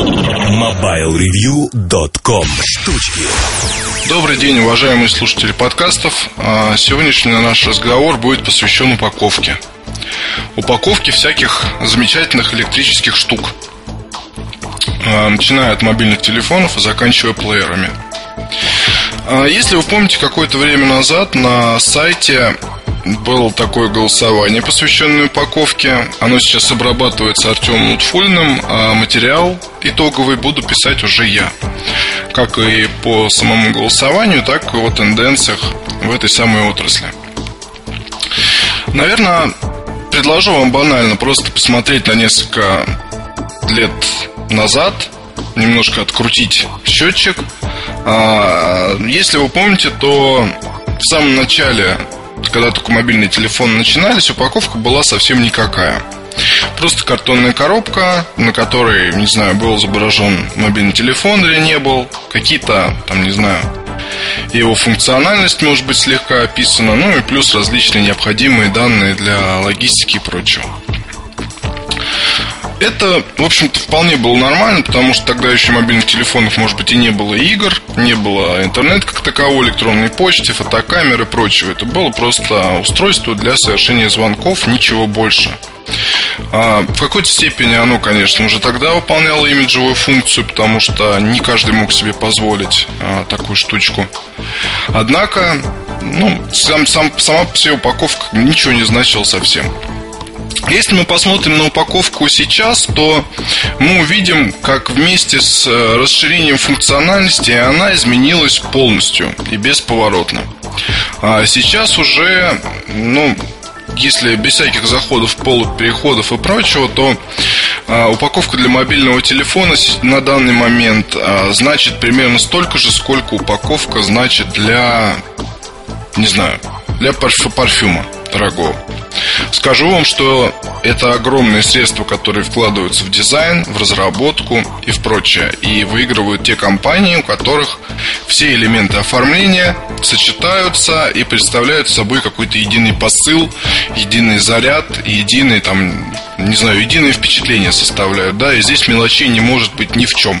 MobileReview.com Штучки Добрый день, уважаемые слушатели подкастов. А, сегодняшний наш разговор будет посвящен упаковке. Упаковке всяких замечательных электрических штук. А, начиная от мобильных телефонов и заканчивая плеерами. А, если вы помните, какое-то время назад на сайте было такое голосование, посвященное упаковке. Оно сейчас обрабатывается Артемом Утфульным, а материал итоговый буду писать уже я. Как и по самому голосованию, так и о тенденциях в этой самой отрасли. Наверное, предложу вам банально просто посмотреть на несколько лет назад, немножко открутить счетчик. А, если вы помните, то в самом начале когда только мобильные телефоны начинались, упаковка была совсем никакая. Просто картонная коробка, на которой, не знаю, был изображен мобильный телефон или не был, какие-то, там, не знаю, его функциональность может быть слегка описана, ну и плюс различные необходимые данные для логистики и прочего. Это, в общем-то, вполне было нормально, потому что тогда еще мобильных телефонов, может быть, и не было игр, не было интернет как такового, электронной почты, фотокамеры и прочего. Это было просто устройство для совершения звонков, ничего больше. А, в какой-то степени оно, конечно, уже тогда выполняло имиджевую функцию, потому что не каждый мог себе позволить а, такую штучку. Однако, ну, сам, сам, сама себе упаковка ничего не значила совсем. Если мы посмотрим на упаковку сейчас, то мы увидим, как вместе с э, расширением функциональности она изменилась полностью и бесповоротно. А сейчас уже, ну, если без всяких заходов, полок, переходов и прочего, то а, упаковка для мобильного телефона на данный момент а, значит примерно столько же, сколько упаковка значит для, не знаю, для парфюма дорогого. Скажу вам, что это огромные средства, которые вкладываются в дизайн, в разработку и в прочее. И выигрывают те компании, у которых все элементы оформления сочетаются и представляют собой какой-то единый посыл, единый заряд, единый там, не знаю, единое впечатление составляют, да, и здесь мелочей не может быть ни в чем.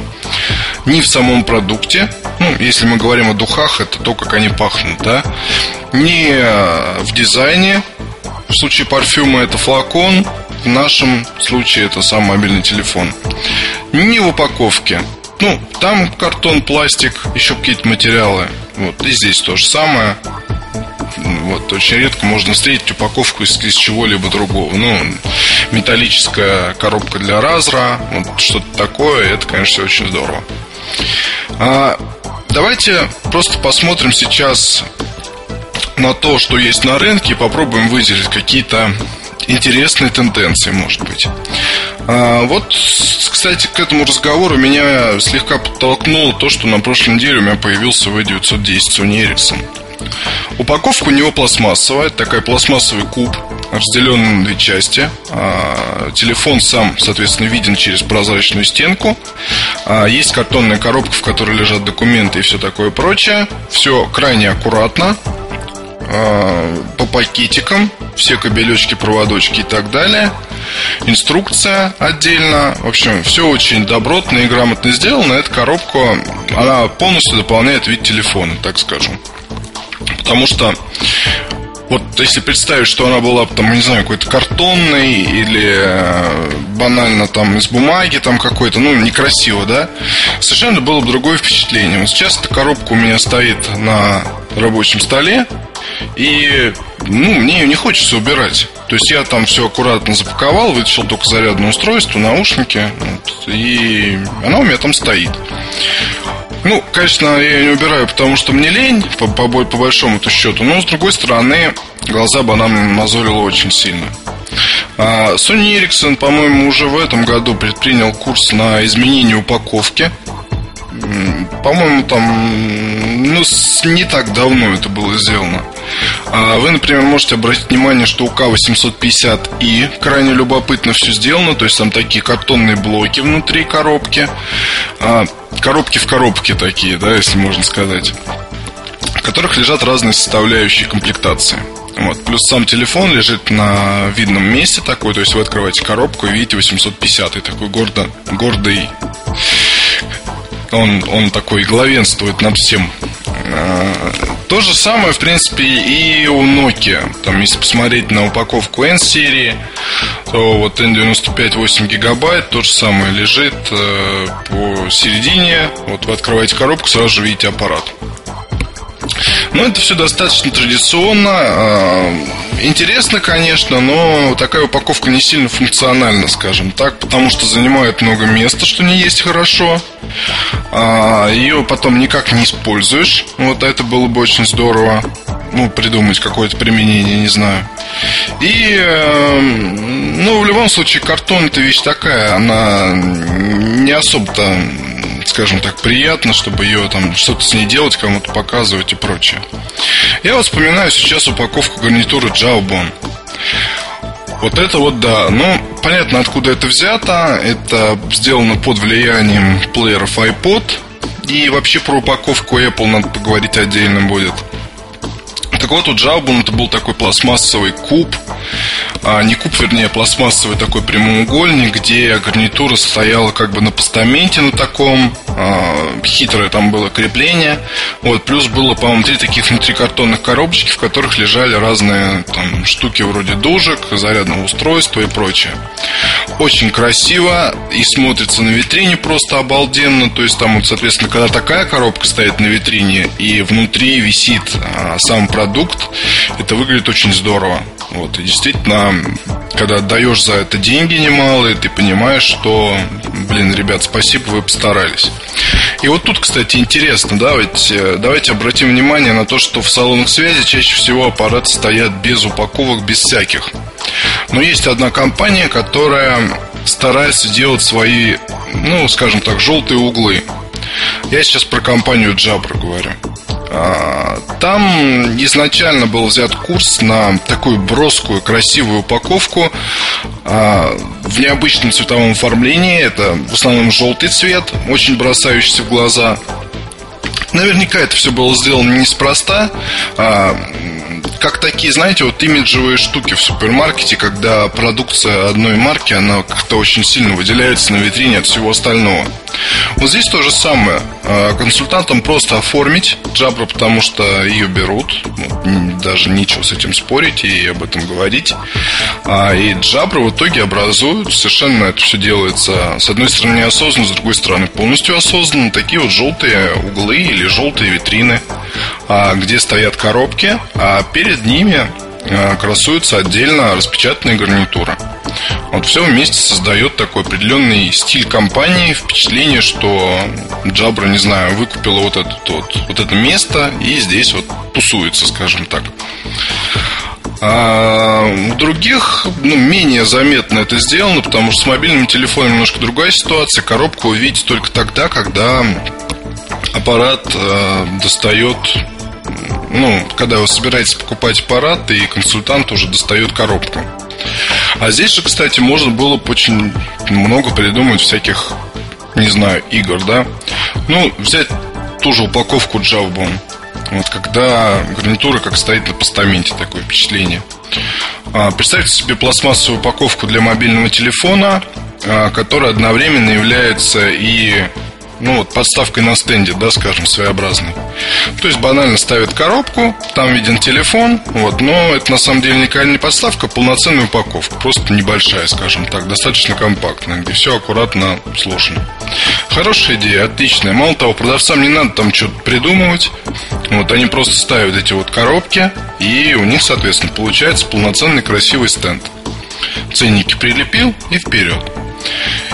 Ни в самом продукте, ну, если мы говорим о духах, это то, как они пахнут, да, ни э, в дизайне, в случае парфюма это флакон, в нашем случае это сам мобильный телефон. Не в упаковке. Ну, там картон, пластик, еще какие-то материалы. Вот, и здесь то же самое. Вот, очень редко можно встретить упаковку из, из чего-либо другого. Ну, металлическая коробка для разра, вот что-то такое, это, конечно, очень здорово. А, давайте просто посмотрим сейчас на то, что есть на рынке, попробуем выделить какие-то интересные тенденции, может быть. А, вот, кстати, к этому разговору меня слегка подтолкнуло то, что на прошлой неделе у меня появился V910 Sony Ericsson. Упаковка у него пластмассовая, такой пластмассовый куб, разделенный на две части. А, телефон сам, соответственно, виден через прозрачную стенку. А, есть картонная коробка, в которой лежат документы и все такое прочее. Все крайне аккуратно. А, по пакетикам, все кабелечки, проводочки и так далее. Инструкция отдельно. В общем, все очень добротно и грамотно сделано. Эта коробка, она полностью дополняет вид телефона, так скажем. Потому что вот если представить, что она была там, не знаю, какой-то картонной или э, банально там из бумаги там какой-то, ну, некрасиво, да, совершенно было бы другое впечатление. Вот сейчас эта коробка у меня стоит на рабочем столе, и ну, мне ее не хочется убирать. То есть я там все аккуратно запаковал, вытащил только зарядное устройство, наушники, вот, и она у меня там стоит. Ну, конечно, я ее не убираю, потому что мне лень, по, по, по большому-то счету. Но, с другой стороны, глаза бы она мозолила очень сильно. А Sony Ericsson, по-моему, уже в этом году предпринял курс на изменение упаковки по-моему, там ну, не так давно это было сделано. А вы, например, можете обратить внимание, что у К850и крайне любопытно все сделано. То есть там такие картонные блоки внутри коробки. А, коробки в коробке такие, да, если можно сказать. В которых лежат разные составляющие комплектации. Вот. Плюс сам телефон лежит на видном месте такой, то есть вы открываете коробку и видите 850 такой гордо, гордый Он, он такой главенствует над всем. То же самое, в принципе, и у Nokia. Там, если посмотреть на упаковку N-серии, то вот N95 8 гигабайт, то же самое лежит э, по середине. Вот вы открываете коробку, сразу же видите аппарат. Ну, это все достаточно традиционно. А, интересно, конечно, но такая упаковка не сильно функциональна, скажем так, потому что занимает много места, что не есть хорошо. А, Ее потом никак не используешь. Вот это было бы очень здорово. Ну, придумать какое-то применение, не знаю. И, эм, ну, в любом случае, картон это вещь такая, она не особо-то скажем так, приятно, чтобы ее там что-то с ней делать, кому-то показывать и прочее. Я вот вспоминаю сейчас упаковку гарнитуры Jawbone. Вот это вот да. Ну, понятно, откуда это взято. Это сделано под влиянием плееров iPod. И вообще про упаковку Apple надо поговорить отдельно будет. Так вот, у это был такой пластмассовый куб а, не куб, вернее, пластмассовый такой прямоугольник, где гарнитура стояла как бы на постаменте на таком, а, хитрое там было крепление. Вот, плюс было, по-моему, три таких внутрикартонных коробочки, в которых лежали разные там штуки вроде дужек, зарядного устройства и прочее. Очень красиво и смотрится на витрине просто обалденно. То есть там вот, соответственно, когда такая коробка стоит на витрине и внутри висит а, сам продукт, это выглядит очень здорово. Вот, и действительно, когда отдаешь за это деньги немалые, ты понимаешь, что, блин, ребят, спасибо, вы постарались. И вот тут, кстати, интересно, давайте, давайте обратим внимание на то, что в салонах связи чаще всего аппараты стоят без упаковок, без всяких. Но есть одна компания, которая старается делать свои, ну, скажем так, желтые углы. Я сейчас про компанию Jabra говорю. А, там изначально был взят курс на такую броскую, красивую упаковку а, в необычном цветовом оформлении. Это в основном желтый цвет, очень бросающийся в глаза. Наверняка это все было сделано неспроста. Как такие, знаете, вот имиджевые штуки в супермаркете, когда продукция одной марки, она как-то очень сильно выделяется на витрине от всего остального. Вот здесь то же самое. А, консультантам просто оформить Jabra, потому что ее берут. Даже нечего с этим спорить и об этом говорить. А, и Jabra в итоге образуют, совершенно это все делается, с одной стороны неосознанно, с другой стороны полностью осознанно, такие вот желтые углы или желтые витрины, где стоят коробки, а перед ними красуется отдельно распечатанная гарнитура. Вот все вместе создает такой определенный стиль компании, впечатление, что Jabra, не знаю, выкупила вот, этот, вот, вот это место и здесь вот тусуется, скажем так. А у других ну, менее заметно это сделано, потому что с мобильным телефоном немножко другая ситуация. Коробку увидите только тогда, когда аппарат э, достает ну, когда вы собираетесь покупать аппарат, и консультант уже достает коробку. А здесь же, кстати, можно было бы очень много придумать всяких, не знаю, игр, да? Ну, взять ту же упаковку Jawbone. Вот когда гарнитура как стоит на постаменте, такое впечатление. А, представьте себе пластмассовую упаковку для мобильного телефона, а, которая одновременно является и ну вот подставкой на стенде, да, скажем, своеобразной. То есть банально ставят коробку, там виден телефон, вот, но это на самом деле никакая не подставка, а полноценная упаковка, просто небольшая, скажем так, достаточно компактная, где все аккуратно сложено. Хорошая идея, отличная. Мало того, продавцам не надо там что-то придумывать. Вот они просто ставят эти вот коробки, и у них, соответственно, получается полноценный красивый стенд. Ценники прилепил и вперед.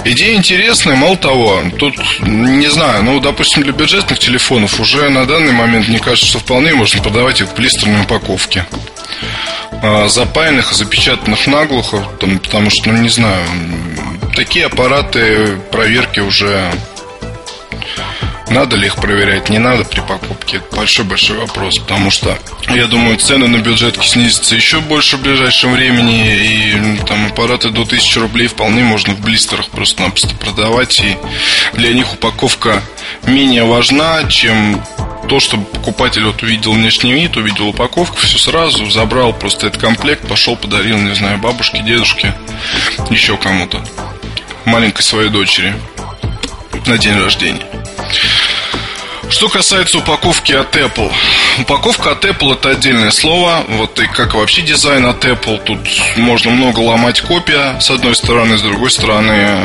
Идея интересная, мало того, тут, не знаю, ну, допустим, для бюджетных телефонов уже на данный момент, мне кажется, что вполне можно продавать их в блистерной упаковке. А, запаянных запечатанных наглухо, потому что, ну, не знаю, такие аппараты проверки уже надо ли их проверять, не надо при покупке? Большой-большой вопрос, потому что, я думаю, цены на бюджетки снизятся еще больше в ближайшем времени, и там аппараты до 1000 рублей вполне можно в блистерах просто-напросто продавать, и для них упаковка менее важна, чем то, чтобы покупатель вот увидел внешний вид, увидел упаковку, все сразу, забрал просто этот комплект, пошел, подарил, не знаю, бабушке, дедушке, еще кому-то, маленькой своей дочери на день рождения. Что касается упаковки от Apple. Упаковка от Apple это отдельное слово. Вот и как вообще дизайн от Apple. Тут можно много ломать копия с одной стороны, с другой стороны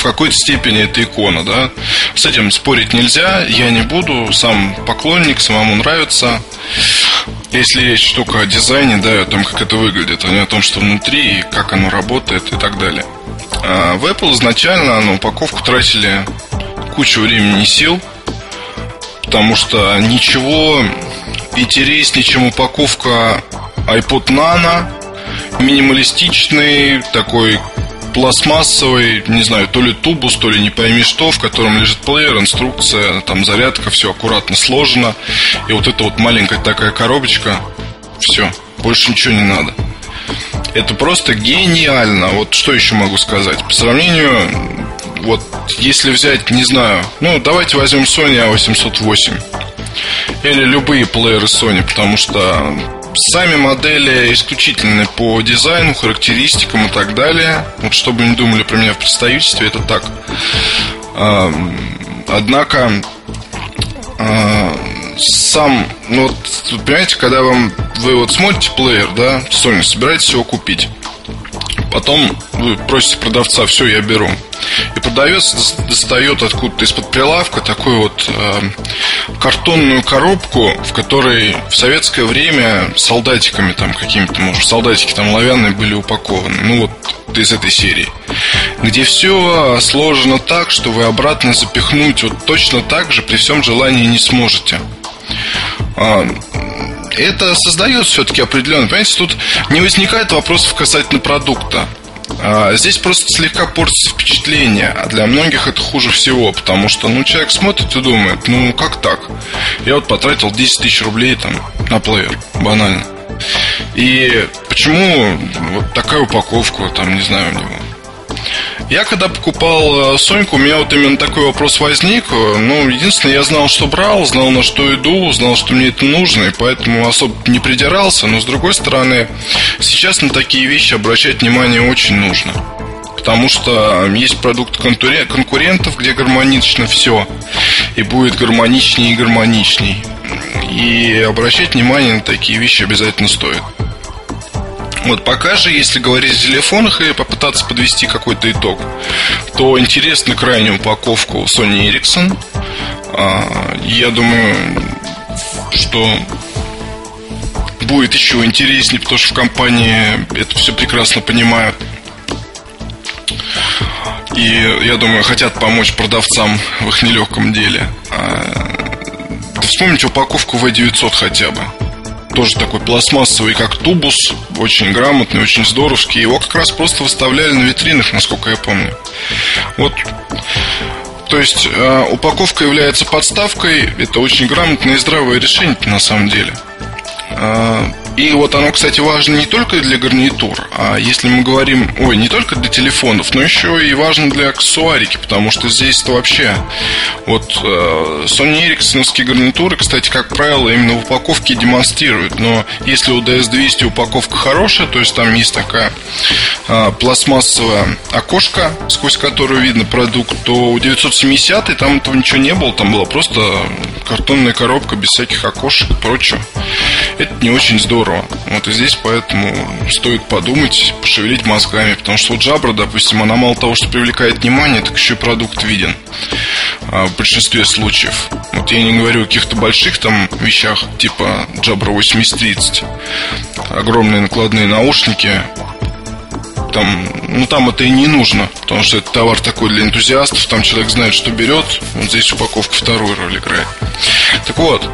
в какой-то степени это икона, да. С этим спорить нельзя, я не буду, сам поклонник, самому нравится. Если речь только о дизайне, да, о том, как это выглядит, а не о том, что внутри, и как оно работает и так далее. А в Apple изначально на упаковку тратили кучу времени и сил, потому что ничего интереснее, чем упаковка iPod Nano, минималистичный, такой пластмассовый, не знаю, то ли тубус, то ли не пойми что, в котором лежит плеер, инструкция, там зарядка, все аккуратно сложено. И вот эта вот маленькая такая коробочка, все, больше ничего не надо. Это просто гениально. Вот что еще могу сказать? По сравнению, вот если взять, не знаю, ну давайте возьмем Sony A808 или любые плееры Sony, потому что Сами модели исключительны по дизайну, характеристикам и так далее. Вот чтобы не думали про меня в представительстве, это так. Однако сам, ну вот, понимаете, когда вам вы вот смотрите плеер, да, Sony, собираетесь его купить. Потом вы просите продавца, все, я беру. И продавец достает откуда-то из-под прилавка такую вот э, картонную коробку, в которой в советское время солдатиками там какими-то, может, солдатики там лавянные были упакованы. Ну вот из этой серии. Где все сложено так, что вы обратно запихнуть вот точно так же при всем желании не сможете. Это создает все-таки определенный, понимаете, тут не возникает вопросов касательно продукта. А, здесь просто слегка портится впечатление, а для многих это хуже всего, потому что, ну, человек смотрит и думает, ну, как так? Я вот потратил 10 тысяч рублей там на плеер, банально. И почему вот такая упаковка, там, не знаю, у него? Я когда покупал э, Соньку, у меня вот именно такой вопрос возник. Ну, единственное, я знал, что брал, знал, на что иду, знал, что мне это нужно, и поэтому особо не придирался. Но, с другой стороны, сейчас на такие вещи обращать внимание очень нужно. Потому что есть продукт конкурентов, где гармонично все, и будет гармоничнее и гармоничней. И обращать внимание на такие вещи обязательно стоит. Вот пока же, если говорить о телефонах и попытаться подвести какой-то итог, то интересна крайне упаковка у Sony Ericsson. А, я думаю, что будет еще интереснее, потому что в компании это все прекрасно понимают. И, я думаю, хотят помочь продавцам в их нелегком деле. Да вспомните упаковку V900 хотя бы тоже такой пластмассовый, как тубус, очень грамотный, очень здоровский. Его как раз просто выставляли на витринах, насколько я помню. Вот то есть э, упаковка является подставкой, это очень грамотное и здравое решение на самом деле. Э, и вот оно, кстати, важно не только для гарнитур, а если мы говорим, ой, не только для телефонов, но еще и важно для аксессуарики, потому что здесь-то вообще вот э, Sony Ericsson гарнитуры, кстати, как правило, именно в упаковке демонстрируют. Но если у DS200 упаковка хорошая, то есть там есть такая э, пластмассовая окошко, сквозь которую видно продукт, то у 970 там этого ничего не было, там была просто картонная коробка без всяких окошек и прочего. Это не очень здорово здорово. Вот и здесь поэтому стоит подумать, пошевелить мозгами, потому что вот Jabra, допустим, она мало того, что привлекает внимание, так еще и продукт виден а, в большинстве случаев. Вот я не говорю о каких-то больших там вещах, типа Jabra 8030, огромные накладные наушники, там, ну там это и не нужно, потому что это товар такой для энтузиастов, там человек знает, что берет, вот здесь упаковка вторую роль играет. Так вот,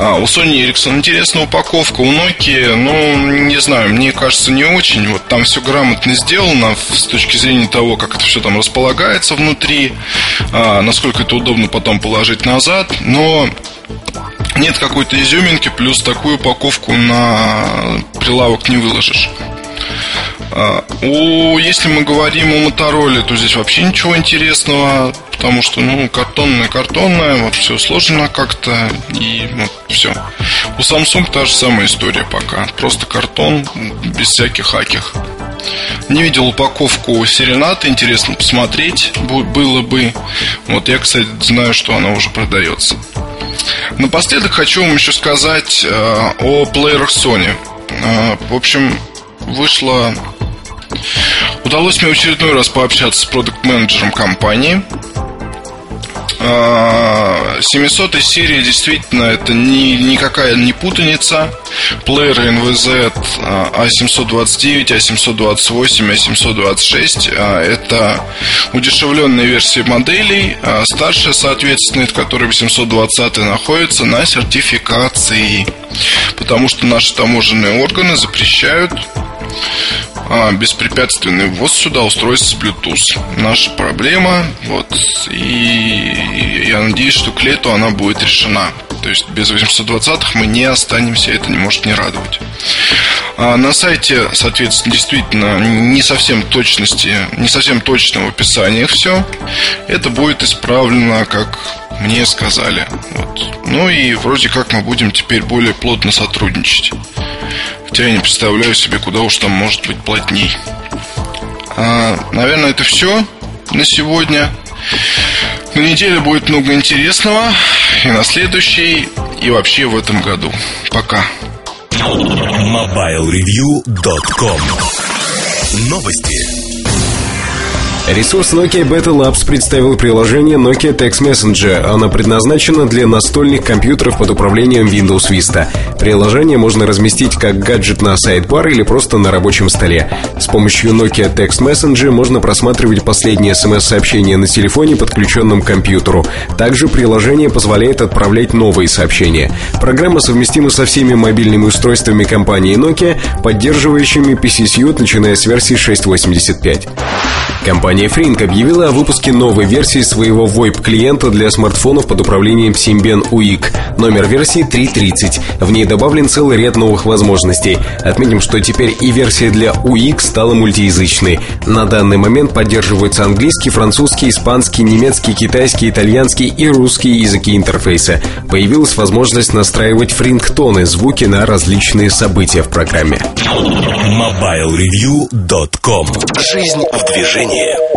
а, у Sony Ericsson интересная упаковка, у Nokia, ну, не знаю, мне кажется, не очень. Вот там все грамотно сделано с точки зрения того, как это все там располагается внутри, а, насколько это удобно потом положить назад, но нет какой-то изюминки, плюс такую упаковку на прилавок не выложишь. А, у, если мы говорим о Мотороле, то здесь вообще ничего интересного, потому что, ну, картонная, картонная, вот все сложно как-то, и вот все. У Samsung та же самая история пока. Просто картон, без всяких хаких. Не видел упаковку Серената, интересно посмотреть было бы. Вот я, кстати, знаю, что она уже продается. Напоследок хочу вам еще сказать э, о плеерах Sony. Э, в общем, вышла... Удалось мне очередной раз пообщаться с продукт-менеджером компании. 700 а, серия действительно это не, никакая не путаница. Плееры NVZ A729, A728, A726 это удешевленные версии моделей. А старшая, соответственно, в которой 820 находится на сертификации. Потому что наши таможенные органы запрещают а, беспрепятственный ввоз сюда устройств Bluetooth. Наша проблема, вот, и я надеюсь, что к лету она будет решена. То есть без 820-х мы не останемся, это не может не радовать. А на сайте, соответственно, действительно не совсем точности, не совсем точно в все. Это будет исправлено, как мне сказали. Вот. Ну и вроде как мы будем теперь более плотно сотрудничать. Хотя я не представляю себе, куда уж там может быть плотней. А, наверное, это все на сегодня. На неделе будет много интересного. И на следующей, и вообще в этом году. Пока. MobileReview.com Новости. Ресурс Nokia Beta Labs представил приложение Nokia Text Messenger. Оно предназначено для настольных компьютеров под управлением Windows Vista. Приложение можно разместить как гаджет на сайт-бар или просто на рабочем столе. С помощью Nokia Text Messenger можно просматривать последние смс-сообщения на телефоне, подключенном к компьютеру. Также приложение позволяет отправлять новые сообщения. Программа совместима со всеми мобильными устройствами компании Nokia, поддерживающими PC Suite, начиная с версии 6.85. Компания Frink объявила о выпуске новой версии своего VoIP-клиента для смартфонов под управлением Symbian UIC. Номер версии 3.30. В ней добавлен целый ряд новых возможностей. Отметим, что теперь и версия для UIC стала мультиязычной. На данный момент поддерживаются английский, французский, испанский, немецкий, китайский, итальянский и русский языки интерфейса. Появилась возможность настраивать фрингтоны, звуки на различные события в программе. MobileReview.com Жизнь в движении. Yeah.